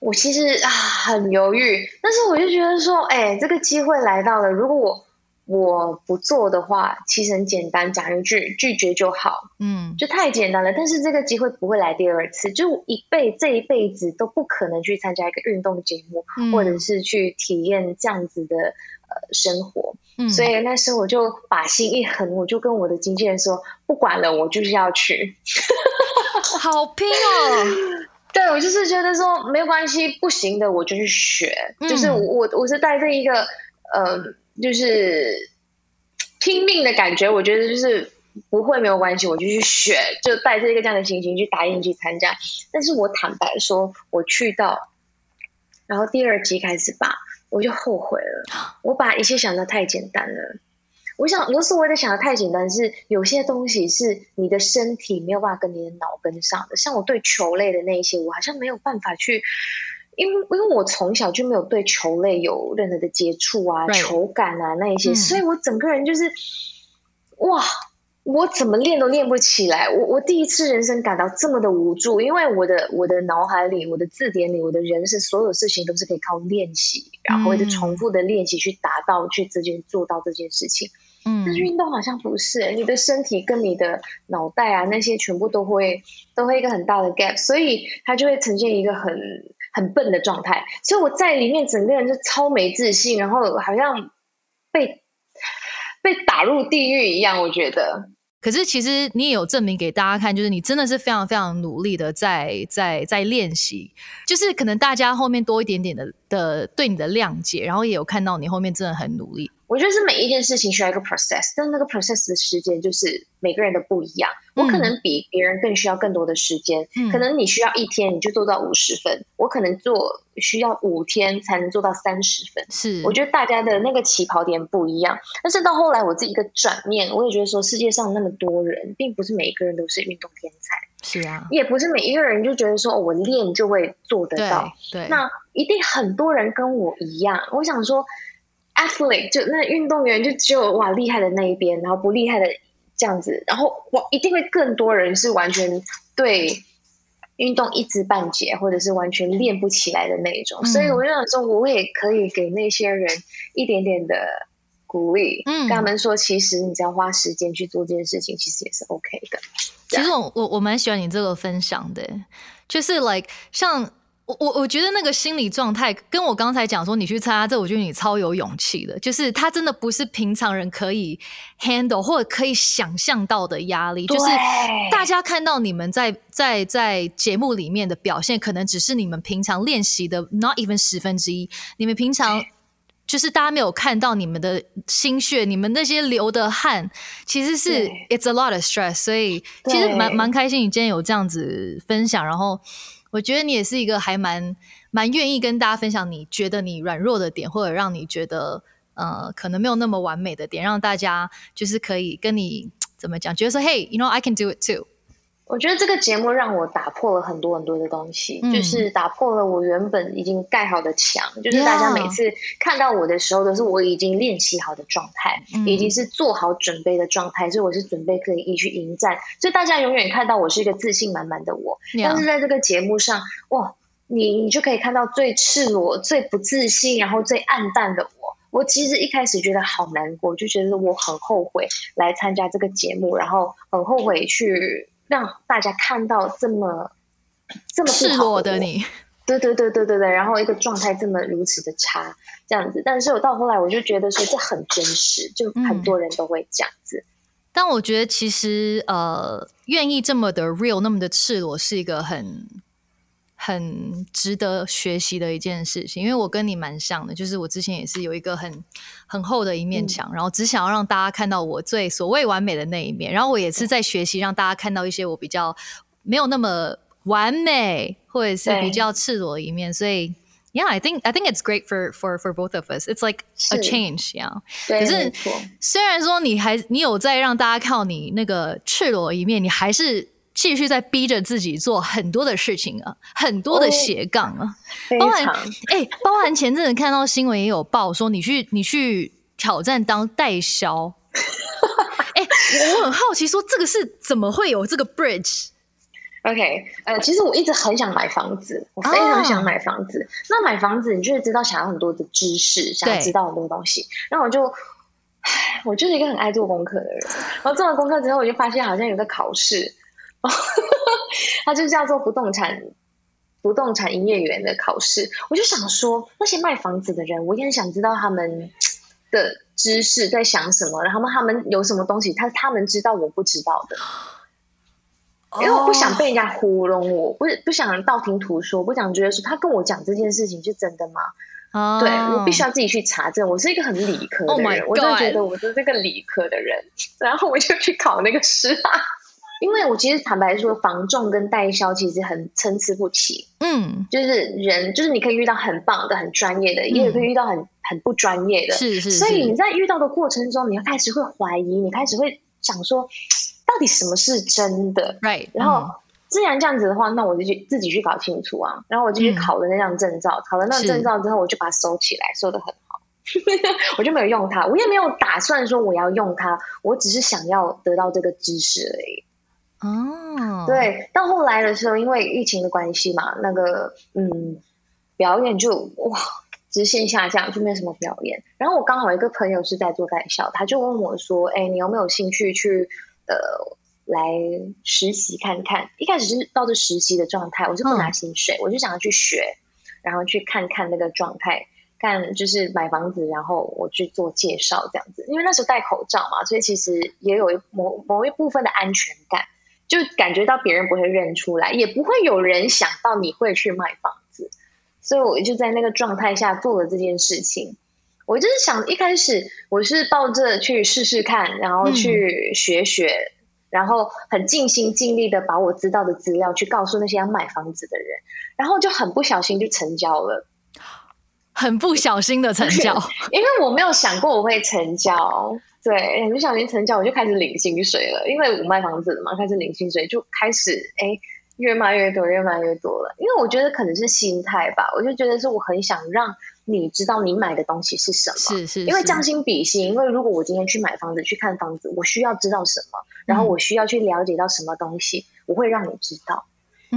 我其实啊很犹豫，但是我就觉得说，哎，这个机会来到了，如果我我不做的话，其实很简单，讲一句拒绝就好，嗯，就太简单了。但是这个机会不会来第二次，就一辈这一辈子都不可能去参加一个运动节目，嗯或者是去体验这样子的呃生活。嗯所以那时候我就把心一横，我就跟我的经纪人说，不管了，我就是要去。好拼哦。对我就是觉得说没有关系，不行的我就去学，嗯就是我我我是带着一个呃，就是拼命的感觉，我觉得就是不会没有关系，我就去学，就带着一个这样的心情去答应去参加。但是我坦白说，我去到，然后第二集开始吧，我就后悔了，我把一切想的太简单了。我想，我所谓的想的太简单，是有些东西是你的身体没有办法跟你的脑跟上的。像我对球类的那一些，我好像没有办法去，因为因为我从小就没有对球类有任何的接触啊、球感啊那一些，嗯所以我整个人就是，哇，我怎么练都练不起来。我我第一次人生感到这么的无助，因为我的我的脑海里、我的字典里、我的人生所有事情都是可以靠练习，然后一直嗯重复的练习去达到、去直接做到这件事情。嗯但是运动好像不是，你的身体跟你的脑袋啊那些全部都会都会一个很大的 gap，所以它就会呈现一个很很笨的状态。所以我在里面整个人就超没自信，然后好像被被打入地狱一样，我觉得。可是其实你也有证明给大家看，就是你真的是非常非常努力的在在在练习，就是可能大家后面多一点点的的对你的谅解，然后也有看到你后面真的很努力。我觉得是每一件事情需要一个 process，但那个 process 的时间就是每个人的不一样。我可能比别人更需要更多的时间，嗯可能你需要一天你就做到五十分，我可能做需要五天才能做到三十分。是，我觉得大家的那个起跑点不一样，但是到后来我自己一个转念，我也觉得说世界上那么多人，并不是每一个人都是运动天才，是啊，也不是每一个人就觉得说、哦、我练就会做得对到。对，那一定很多人跟我一样，我想说，athlete 就那运动员就只有哇厉害的那一边，然后不厉害的这样子，然后哇一定会更多人是完全对运动一知半解，或者是完全练不起来的那一种。嗯所以我就想说，我也可以给那些人一点点的鼓励，嗯跟他们说，其实你只要花时间去做这件事情，其实也是 OK 的。其实我我我蛮喜欢你这个分享的，就是 like 像我我我觉得那个心理状态跟我刚才讲说你去参加这，我觉得你超有勇气的，就是他真的不是平常人可以 handle 或者可以想象到的压力，就是大家看到你们在在在节目里面的表现，可能只是你们平常练习的 not even 十分之一，你们平常。就是大家没有看到你们的心血，你们那些流的汗，其实是 it's a lot of stress。所以其实蛮蛮开心，你今天有这样子分享，然后我觉得你也是一个还蛮蛮愿意跟大家分享你觉得你软弱的点，或者让你觉得呃可能没有那么完美的点，让大家就是可以跟你 怎么讲，觉得说 Hey，you know I can do it too。我觉得这个节目让我打破了很多很多的东西，嗯就是打破了我原本已经盖好的墙。就是大家每次看到我的时候，都是我已经练习好的状态，嗯已经是做好准备的状态，所以我是准备可以去迎战。所以大家永远看到我是一个自信满满的我，但是在这个节目上，哇，你你就可以看到最赤裸、最不自信，然后最暗淡的我。我其实一开始觉得好难过，就觉得我很后悔来参加这个节目，然后很后悔去让大家看到这么这么赤。裸的你，对对对对对对，然后一个状态这么如此的差，这样子。但是我到后来我就觉得说这很真实，就很嗯多人都会这样子。但我觉得其实呃，愿意这么的 real，那么的赤裸，是一个很很值得学习的一件事情。因为我跟你蛮像的，就是我之前也是有一个很很厚的一面墙，然后只想要让大家看到我最所谓完美的那一面，然后我也是在学习让大家看到一些我比较没有那么完美，或者是比较赤裸的一面，所以。Yeah, I think I think it's great for for for both of us. It's like a change, yeah. 对，可是。虽然说你还你有在让大家看到你那个赤裸的一面，你还是继续在逼着自己做很多的事情啊，很多的哦斜杠啊，非包含常哎、包含前阵子看到新闻也有报说你去你去挑战当代销，哎、我很好奇说这个是怎么会有这个 bridge？OK，呃，其实我一直很想买房子，我非常想买房子。那买房子，你就会知道想要很多的知识，想要知道很多东西。然后我就，唉，我就是一个很爱做功课的人。然后做完功课之后，我就发现好像有个考试，它就叫做不动产不动产营业员的考试。我就想说，那些卖房子的人，我也很想知道他们的知识在想什么，然后他们有什么东西，他他们知道我不知道的。因为我不想被人家糊弄我，不是不想道听途说，不想觉得说他跟我讲这件事情是真的吗？哦对我必须要自己去查证。我是一个很理科的 Oh 人我真的觉得我是这个理科的人，然后我就去考那个试啊。因为我其实坦白说，房仲跟代销其实很参差不齐，嗯，就是人，就是你可以遇到很棒的、很专业的，也可以遇到很很不专业的。是是所以你，在遇到的过程中，你开始会怀疑，你开始会想说，到底什么是真的？right，然后嗯既然这样子的话，那我就去自己去搞清楚啊。然后我就去嗯考了那张证照，考了那是张证照之后，我就把它收起来，收的很好。我就没有用它，我也没有打算说我要用它，我只是想要得到这个知识而已。哦，，对，到后来的时候，因为疫情的关系嘛，那个嗯，表演就哇直线下降，就没有什么表演。然后我刚好有一个朋友是在做代销，他就问我说：“哎，你有没有兴趣去呃来实习看看？”一开始是抱着实习的状态，我是不拿薪水，我就想要去学，然后去看看那个状态。看就是买房子，然后我去做介绍这样子，因为那时候戴口罩嘛，所以其实也有一某某一部分的安全感。就感觉到别人不会认出来，也不会有人想到你会去卖房子，所以我就在那个状态下做了这件事情。我就是想一开始我是抱着去试试看，然后去学学，然后很尽心尽力的把我知道的资料去告诉那些要买房子的人，然后就很不小心就成交了。很不小心的成交，因为我没有想过我会成交，对，很不小心成交，我就开始领薪水了。因为我卖房子了嘛，开始领薪水，就开始哎越卖越多，越卖越多了。因为我觉得可能是心态吧，我就觉得是我很想让你知道你买的东西是什么，是是，是因为将心比心。因为如果我今天去买房子去看房子，我需要知道什么，然后我需要去了解到什么东西，我会让你知道。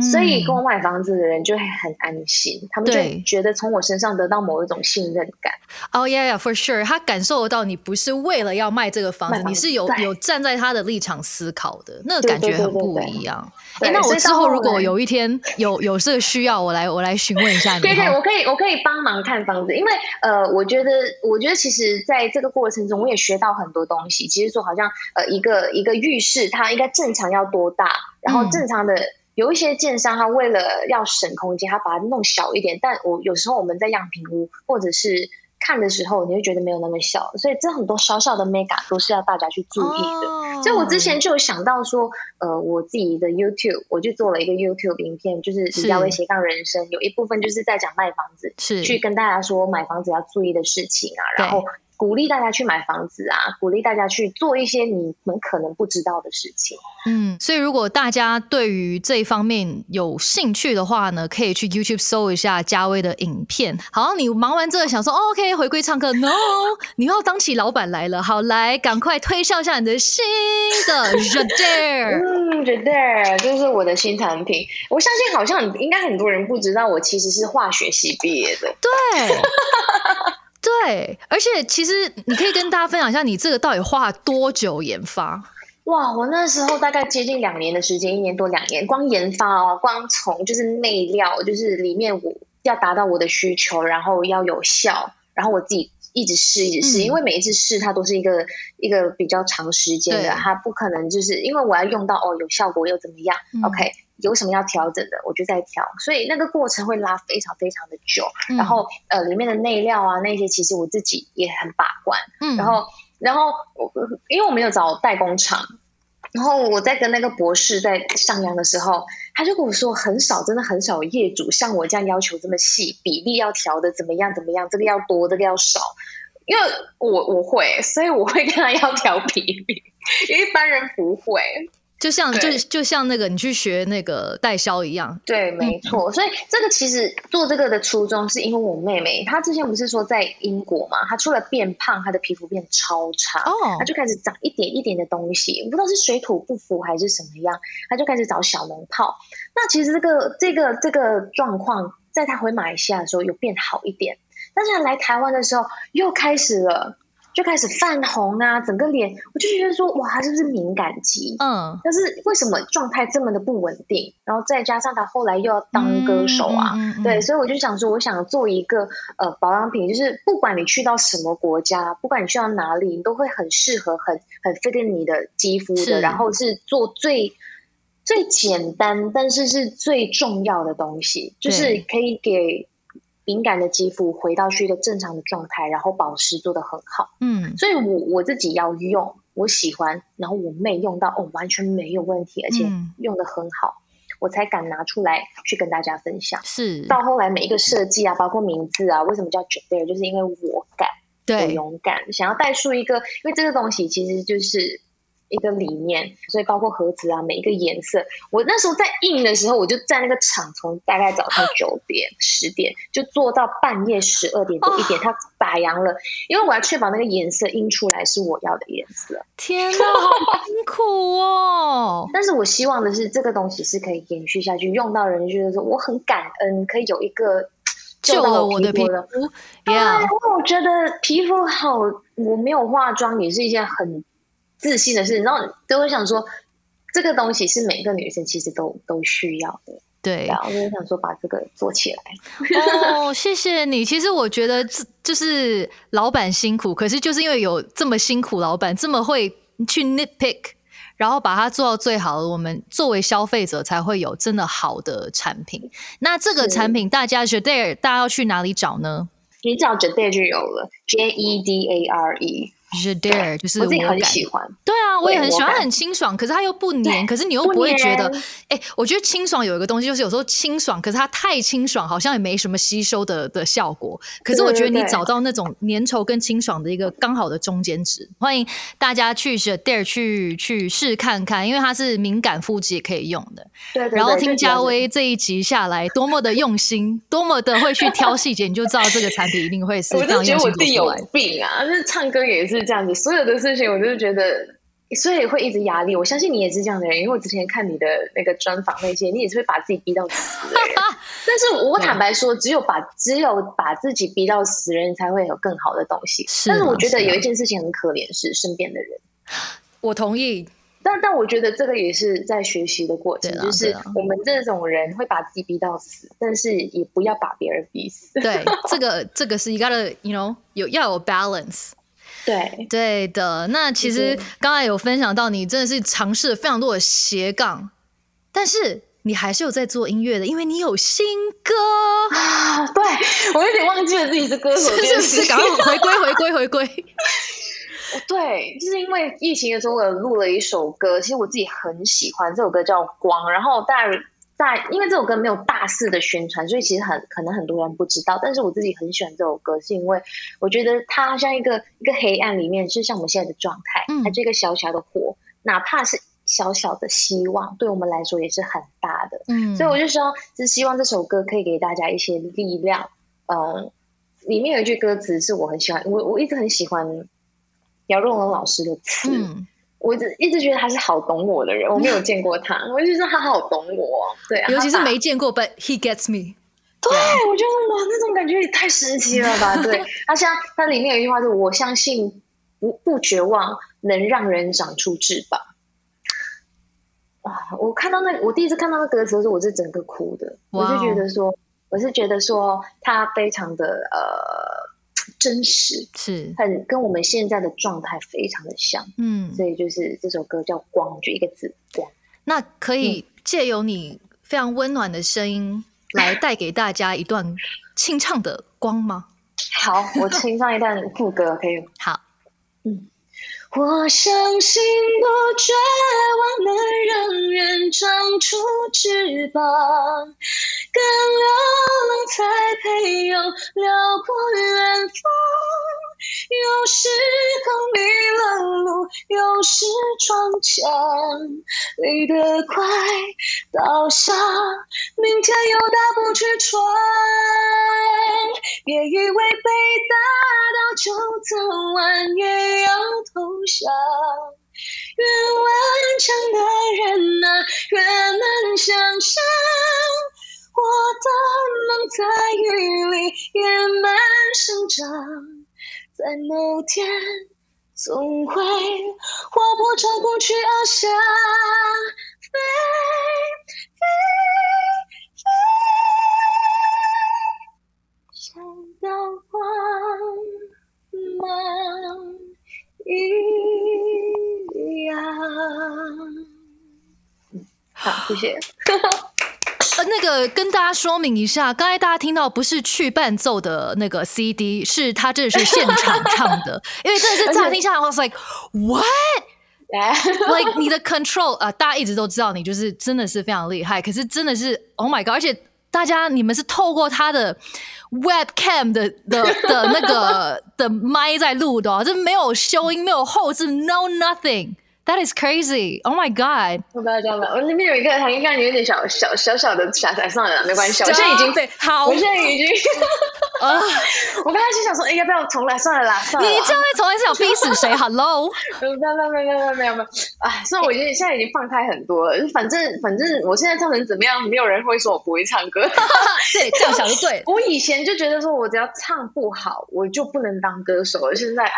所以跟我嗯买房子的人就会很安心，他们就觉得从我身上得到某一种信任感。哦，yeah yeah，for sure，他感受得到你不是为了要卖这个房子，房子你是有有站在他的立场思考的，那个感觉很不一样。对哎，那我之后如果有一天有有这个需要，我来我来询问一下你对对，我可以，我可以帮忙看房子，因为呃，我觉得，我觉得其实在这个过程中，我也学到很多东西。其实说好像呃，一个一个浴室，它应该正常要多大，然后嗯正常的。有一些建商，他为了要省空间，他把它弄小一点。但我有时候我们在样品屋或者是看的时候你会觉得没有那么小，所以这很多小小的 mega 都是要大家去注意的。哦所以我之前就有想到说，呃，我自己的 YouTube 我就做了一个 YouTube 影片，就是是李佳薇斜杠人生，有一部分就是在讲卖房子，是去跟大家说买房子要注意的事情啊，然后鼓励大家去买房子啊，鼓励大家去做一些你们可能不知道的事情。嗯，所以如果大家对于这一方面有兴趣的话呢，可以去 YouTube 搜一下嘉威的影片。好，你忙完这个想说、哦、OK 回归唱歌，No，你要当起老板来了。好，来赶快推销一下你的新的 j a d a r 嗯，觉得这是我的新产品。我相信好像应该很多人不知道，我其实是化学系毕业的。对。对，而且其实你可以跟大家分享一下，你这个到底花了多久研发？哇，我那时候大概接近两年的时间，一年多两年，光研发哦，光从就是内料，就是里面我要达到我的需求，然后要有效，然后我自己一直试，一直试，嗯。因为每一次试它都是一个一个比较长时间的，它不可能就是因为我要用到哦有效果又怎么样、嗯。O k 有什么要调整的，我就再调，所以那个过程会拉非常非常的久，嗯然后呃里面的内料啊那些其实我自己也很把关。嗯，然后，然后我因为我没有找代工厂，然后我在跟那个博士在商量的时候，他就跟我说，很少，真的很少有业主像我这样要求这么细，比例要调的怎么样怎么样，这个要多，这个要少。因为我我会，所以我会跟他要调比例，一般人不会。就像就就像那个你去学那个代销一样，对，没错。所以这个其实做这个的初衷，是因为我妹妹她之前不是说在英国嘛，她除了变胖，她的皮肤变超差。哦她就开始长一点一点的东西，不知道是水土不服还是什么样，她就开始找小脓泡。那其实这个这个这个状况，在她回马来西亚的时候有变好一点，但是她来台湾的时候又开始了，就开始泛红啊，整个脸，我就觉得说，哇，她是不是敏感肌？嗯，但是为什么状态这么的不稳定？然后再加上他后来又要当歌手啊，嗯嗯嗯嗯对，所以我就想说，我想做一个呃保养品，就是不管你去到什么国家，不管你去到哪里，你都会很适合、很很 fit 你的肌肤的，然后是做最最简单，但是是最重要的东西，就是可以给敏感的肌肤回到去一个正常的状态，然后保湿做得很好。嗯，所以我我自己要用，我喜欢，然后我妹用到哦完全没有问题，而且嗯用的很好，我才敢拿出来去跟大家分享。是，到后来每一个设计啊，包括名字啊，为什么叫 Jade，就是因为我敢，我对，勇敢，想要带出一个，因为这个东西其实就是一个理念，所以包括盒子啊，每一个颜色，我那时候在印的时候，我就在那个厂从大概早上九点、十点就做到半夜十二点多一点，它打烊了，因为我要确保那个颜色印出来是我要的颜色。天哪，好辛苦哦。但是我希望的是，这个东西是可以延续下去，用到人觉得说我很感恩，可以有一个到救了我的皮肤。对，因为我觉得皮肤好，我没有化妆也是一件很自信的事。然后都会想说，这个东西是每个女生其实都都需要的。对然，后我就想说把这个做起来。哦，谢谢你。其实我觉得这就是老板辛苦，可是就是因为有这么辛苦，老板这么会去 nitpick，然后把它做到最好，我们作为消费者才会有真的好的产品。那这个是产品大家 j a d a r 大家要去哪里找呢你找 Jade 就有了，J E D A R E，就是我自己很喜欢。对啊，我也很喜欢，很清爽，可是它又不黏，可是你又不不会觉得黏，哎、我觉得清爽有一个东西，就是有时候清爽，可是它太清爽，好像也没什么吸收的的效果。可是我觉得你找到那种粘稠跟清爽的一个刚好的中间值，欢迎大家去 a r 去去试看看，因为它是敏感肤质也可以用的。对。然后听最主要的嘉威这一集下来，多么的用心，多么的会去挑细节，你就知道这个产品一定会 是我非常用就觉得我自己有。病啊！就是唱歌也是这样子，所有的事情我就是觉得，所以会一直压力。我相信你也是这样的人，因为我之前看你的那个专访那些，你也是会把自己逼到死的人。但是我坦白说，只有把只有把自己逼到死，人才会有更好的东西。是啊但是我觉得有一件事情很可怜，是身边的人。我同意，但但我觉得这个也是在学习的过程，啊就是我们这种人会把自己逼到死，但是也不要把别人逼死。对，这个这个是 you gotta you know 有要有 balance。对，对的，那其实是刚才有分享到，你真的是尝试了非常多的斜杠，但是你还是有在做音乐的，因为你有新歌，啊，对我有点忘记了自己是歌手这是不是？件事情。赶快回归，回归，回归。对，就是因为疫情的时候，我有录了一首歌，其实我自己很喜欢，这首歌叫《光》，然后大在因为这首歌没有大肆的宣传，所以其实很可能很多人不知道，但是我自己很喜欢这首歌，是因为我觉得它像一个一个黑暗里面，就像我们现在的状态，嗯它这个小小的火，哪怕是小小的希望，对我们来说也是很大的。嗯，所以我就说，是希望这首歌可以给大家一些力量。嗯，里面有一句歌词是我很喜欢，我我一直很喜欢姚若龙老师的词，嗯，我一直一直觉得他是好懂我的人，我没有见过他，我就觉得他好懂我，对啊，尤其是没见过，but he gets me。对，我觉得哇，那种感觉也太神奇了吧？对，他像他里面有一句话是“我相信不不绝望能让人长出翅膀”。哇，我看到那我第一次看到那歌词的时候，我是整个哭的，我哇哦是觉得说，我是觉得说他非常的呃真实，是，很跟我们现在的状态非常的像，嗯，所以就是这首歌叫《光》，就一个字“光那可嗯以借由你非常温暖的声音来 带给大家一段清唱的光吗？”。好，我清唱一段副歌，可以吗？好，我相信不绝望能让人长出翅膀，更流浪才配有辽阔远方。有时候迷了路，有时撞墙，累得快，倒下，明天又打不去闯。别以为被打倒就早晚也要投降。越顽强的人啊，越难想象，我的梦在雨里野蛮生长，在某天总会划破长空去翱翔，飞飞飞。像道光芒一样。嗯好，谢谢。呃，那个跟大家说明一下，刚才大家听到不是去伴奏的那个 CD，是他真的是现场唱的，因为真的是 乍听下来，I was like what。like 你的 control 啊、大家一直都知道你就是真的是非常厉害，可是真的是 Oh my God！而且大家你们是透过他的 webcam 的的的那个的麦在录的、哦，这没有修音，没有后置，no nothing。That is crazy! Oh my god! 我不要这样吧。我里面有一个，它应该有点小小小小的傻傻算了，没关系。我现在已经 it，好我现在已经，啊！我刚才心想说，哎，要不要重来？算了啦，算了啦。你这样在从来是想逼死谁？Hello！没有没有没有没有没有没有没有，哎，所以我已经现在已经放开很多了。反正反正我现在唱成怎么样，没有人会说我不会唱歌。对，这样想就对。我以前就觉得说我只要唱不好，我就不能当歌手了。现在，哎，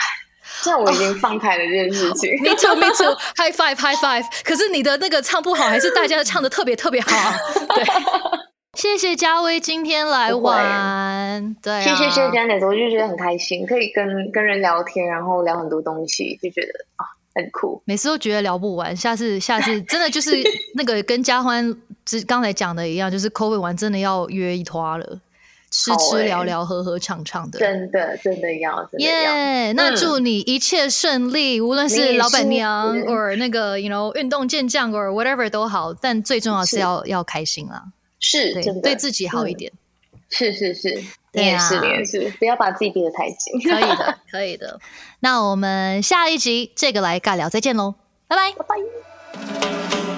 现在我已经放开了这件事情。Me too, me too. High five, high five. 可是你的那个唱不好，还是大家唱的特别特别好。对，谢谢嘉威今天来玩。对、啊，谢谢谢谢 Janet，我就觉得很开心，可以跟跟人聊天，然后聊很多东西，就觉得啊很酷。每次都觉得聊不完，下次下次 真的就是那个跟嘉欢之刚才讲的一样，就是 COVID 完真的要约一拖了，吃吃聊聊喝喝唱唱的。真的真的要真的要。耶那嗯祝你一切顺利，无论是老板娘是或那个 you know 运动健将 or whatever 都好，但最重要是是要要开心啦，是对自己好一嗯点。是是是，你也是你也是，不要把自己逼得太紧。可以的，可以的。那我们下一集这个来尬聊，再见喽，拜拜。拜拜。